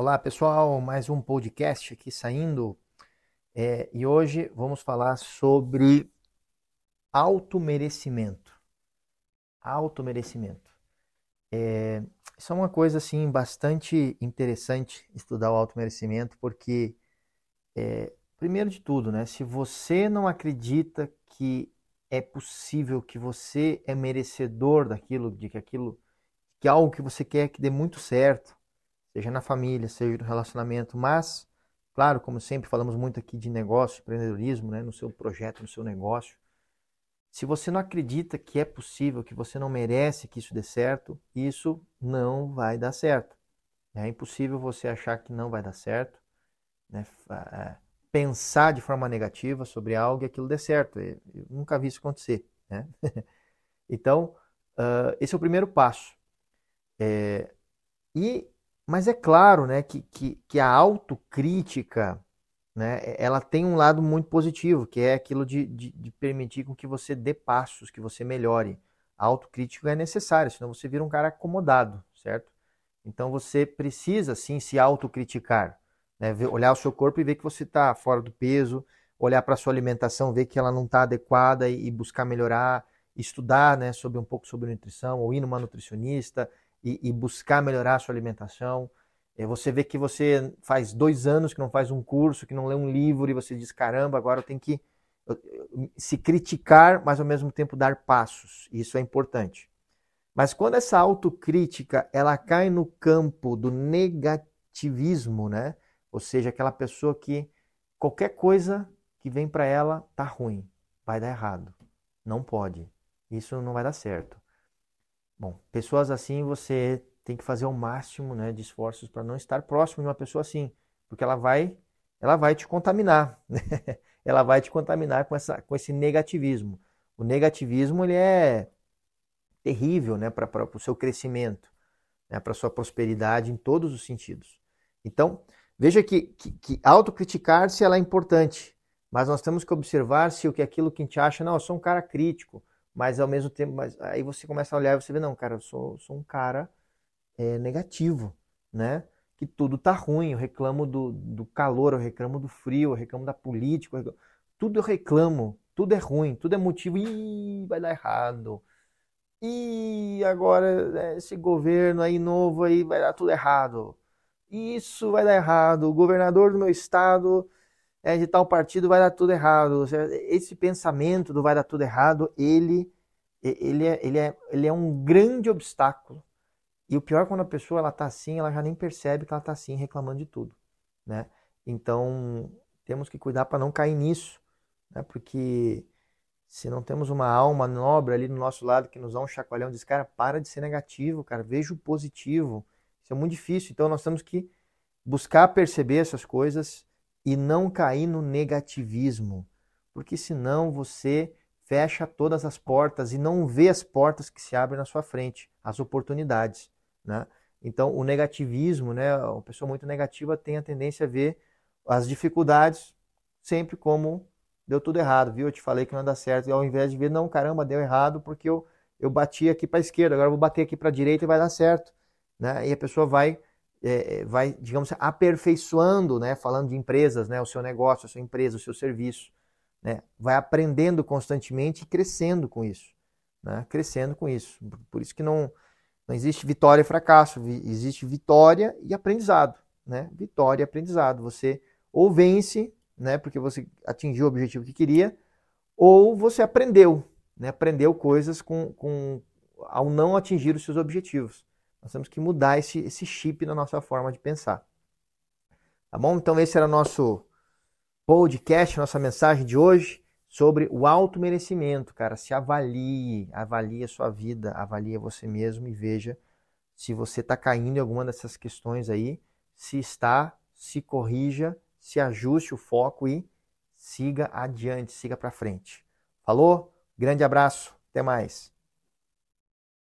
Olá pessoal, mais um podcast aqui saindo é, e hoje vamos falar sobre automerecimento. Automerecimento. É, isso é uma coisa assim bastante interessante estudar o automerecimento porque é, primeiro de tudo, né, se você não acredita que é possível que você é merecedor daquilo, de que aquilo, que algo que você quer que dê muito certo seja na família, seja no relacionamento, mas, claro, como sempre falamos muito aqui de negócio, empreendedorismo, né, no seu projeto, no seu negócio, se você não acredita que é possível, que você não merece que isso dê certo, isso não vai dar certo. É impossível você achar que não vai dar certo, né? É, pensar de forma negativa sobre algo e aquilo dê certo. Eu nunca vi isso acontecer. Né? então, uh, esse é o primeiro passo. É, e mas é claro né, que, que, que a autocrítica né, ela tem um lado muito positivo, que é aquilo de, de, de, permitir com que você dê passos, que você melhore. A autocrítica é necessária, senão você vira um cara acomodado, certo? Então você precisa sim se autocriticar, né? olhar o seu corpo e ver que você está fora do peso, olhar para a sua alimentação, ver que ela não está adequada e, e, buscar melhorar, estudar né, sobre um pouco sobre nutrição, ou ir numa nutricionista, e, e buscar melhorar a sua alimentação. É, você vê que você faz dois anos que não faz um curso, que não lê um livro e você diz: caramba, agora eu tenho que se criticar, mas ao mesmo tempo dar passos. Isso é importante. Mas quando essa autocrítica ela cai no campo do negativismo, né? Ou seja, aquela pessoa que qualquer coisa que vem para ela tá ruim, vai dar errado, não pode, isso não vai dar certo. Bom, pessoas assim você tem que fazer o máximo né, de esforços para não estar próximo de uma pessoa assim, porque ela vai, ela vai te contaminar, né? ela vai te contaminar com, essa, com esse negativismo. O negativismo ele é terrível né, para o seu crescimento, né, para a sua prosperidade em todos os sentidos. Então, veja que, que, que autocriticar-se é importante, mas nós temos que observar se o que aquilo que a gente acha, não, eu sou um cara crítico, mas ao mesmo tempo, mas aí você começa a olhar e você vê, não, cara, eu sou, sou um cara é, negativo, né? Que tudo tá ruim, eu reclamo do, do calor, eu reclamo do frio, eu reclamo da política, eu reclamo, tudo eu reclamo, tudo é ruim, tudo é motivo, e vai dar errado. E agora né, esse governo aí novo aí vai dar tudo errado. Isso vai dar errado. O governador do meu estado é, de tal partido vai dar tudo errado. Esse pensamento do vai dar tudo errado, ele, ele, é, ele, é, ele é um grande obstáculo. E o pior é quando a pessoa ela tá assim, ela já nem percebe que ela está assim, reclamando de tudo, né? Então, temos que cuidar para não cair nisso, né? Porque se não temos uma alma nobre ali do nosso lado que nos dá um chacoalhão, diz, cara, para de ser negativo, cara, veja o positivo. Isso é muito difícil. Então, nós temos que buscar perceber essas coisas e não cair no negativismo, porque senão você fecha todas as portas e não vê as portas que se abrem na sua frente, as oportunidades, né? Então, o negativismo, né, uma pessoa muito negativa tem a tendência a ver as dificuldades sempre como deu tudo errado, viu? Eu te falei que não dar certo, e ao invés de ver, não, caramba, deu errado porque eu, eu bati aqui para a esquerda, agora eu vou bater aqui para a direita e vai dar certo, né? E a pessoa vai é, é, vai, digamos, aperfeiçoando, né, falando de empresas, né, o seu negócio, a sua empresa, o seu serviço, né, vai aprendendo constantemente e crescendo com isso, né, crescendo com isso. Por isso que não, não existe vitória e fracasso, existe vitória e aprendizado, né, vitória e aprendizado. Você ou vence, né, porque você atingiu o objetivo que queria, ou você aprendeu, né, aprendeu coisas com, com ao não atingir os seus objetivos. Nós temos que mudar esse, esse chip na nossa forma de pensar. Tá bom? Então, esse era nosso podcast, nossa mensagem de hoje sobre o auto-merecimento, cara. Se avalie, avalie a sua vida, avalie você mesmo e veja se você está caindo em alguma dessas questões aí. Se está, se corrija, se ajuste o foco e siga adiante, siga para frente. Falou? Grande abraço, até mais.